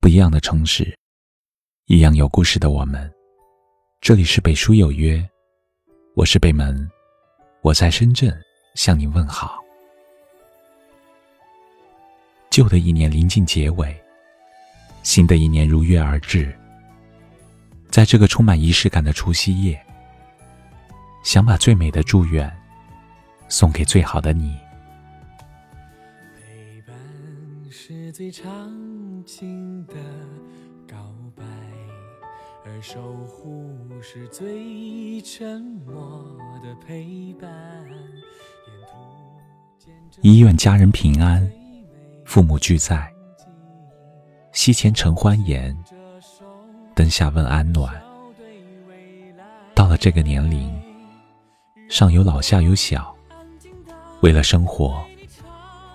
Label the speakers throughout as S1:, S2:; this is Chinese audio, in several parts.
S1: 不一样的城市，一样有故事的我们。这里是北书有约，我是北门，我在深圳向您问好。旧的一年临近结尾，新的一年如约而至。在这个充满仪式感的除夕夜，想把最美的祝愿送给最好的你。
S2: 最长情的告白，而守护是最沉默的陪伴。沿途见证
S1: 医院家人平安，父母俱在，膝前承欢颜，灯下问安暖。到了这个年龄，上有老下有小，为了生活，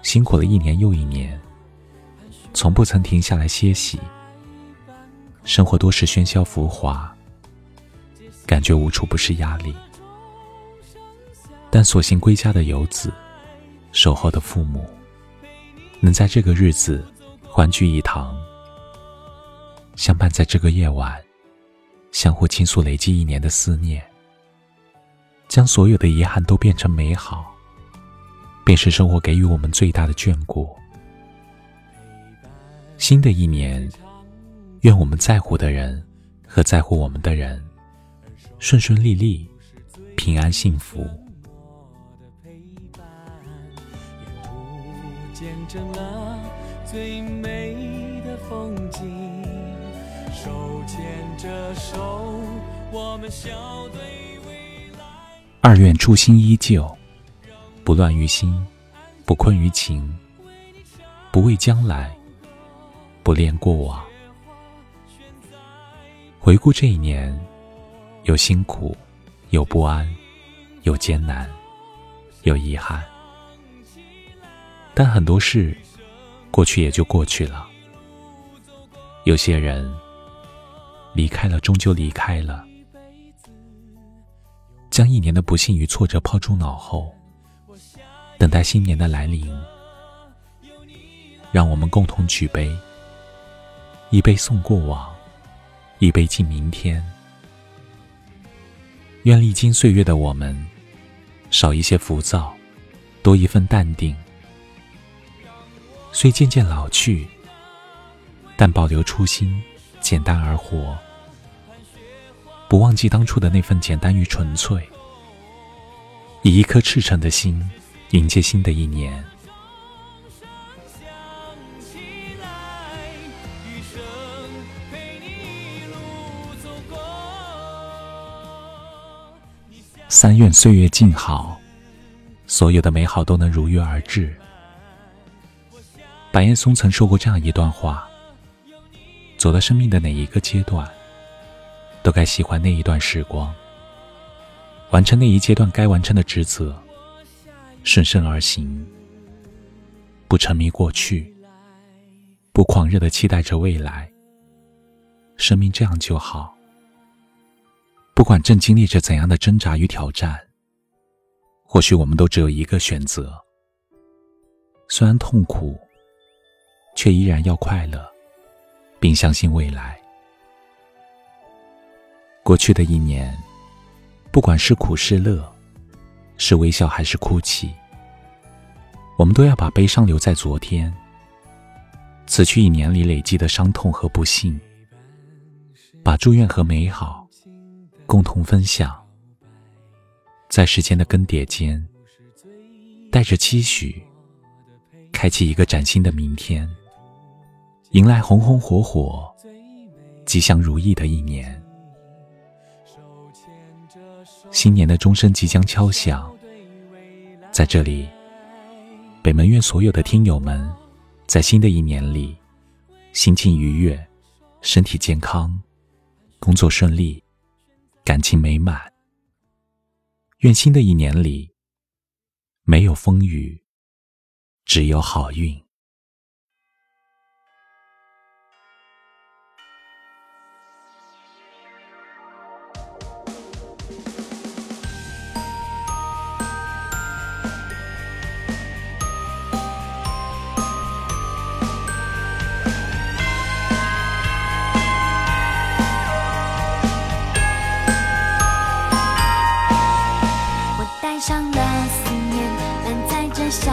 S1: 辛苦了一年又一年，从不曾停下来歇息。生活多是喧嚣浮华，感觉无处不是压力。但所幸归家的游子，守候的父母，能在这个日子欢聚一堂，相伴在这个夜晚，相互倾诉累积一年的思念，将所有的遗憾都变成美好，便是生活给予我们最大的眷顾。新的一年，愿我们在乎的人和在乎我们的人，顺顺利利，平安幸福。
S2: 见证了最美的风景，手牵着手，我们笑对未来。
S1: 二愿初心依旧，不乱于心，不困于情，不畏将来，不恋过往。回顾这一年，有辛苦，有不安，有艰难，有遗憾，但很多事过去也就过去了。有些人离开了，终究离开了。将一年的不幸与挫折抛诸脑后，等待新年的来临。让我们共同举杯，一杯送过往，一杯敬明天。愿历经岁月的我们，少一些浮躁，多一份淡定。虽渐渐老去，但保留初心，简单而活。不忘记当初的那份简单与纯粹，以一颗赤诚的心迎接新的一年。三愿岁月静好，所有的美好都能如约而至。白岩松曾说过这样一段话：走到生命的哪一个阶段，都该喜欢那一段时光，完成那一阶段该完成的职责，顺身而行，不沉迷过去，不狂热的期待着未来。生命这样就好。不管正经历着怎样的挣扎与挑战，或许我们都只有一个选择。虽然痛苦，却依然要快乐，并相信未来。过去的一年，不管是苦是乐，是微笑还是哭泣，我们都要把悲伤留在昨天。此去一年里累积的伤痛和不幸，把祝愿和美好共同分享，在时间的更迭间，带着期许，开启一个崭新的明天，迎来红红火火、吉祥如意的一年。新年的钟声即将敲响，在这里，北门愿所有的听友们，在新的一年里，心情愉悦，身体健康，工作顺利，感情美满。愿新的一年里，没有风雨，只有好运。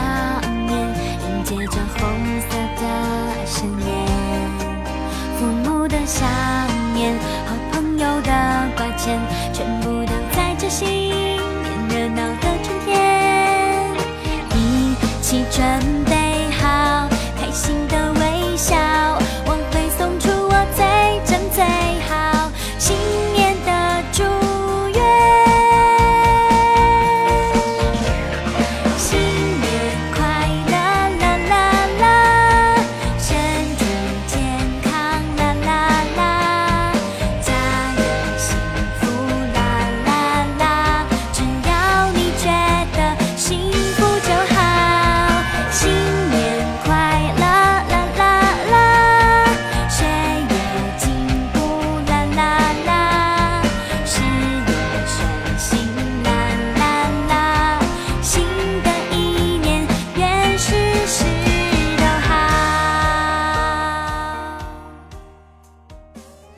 S3: 想念迎接着红色的思念父母的笑脸和朋友的挂牵全部都在这新年热闹的春天。一起转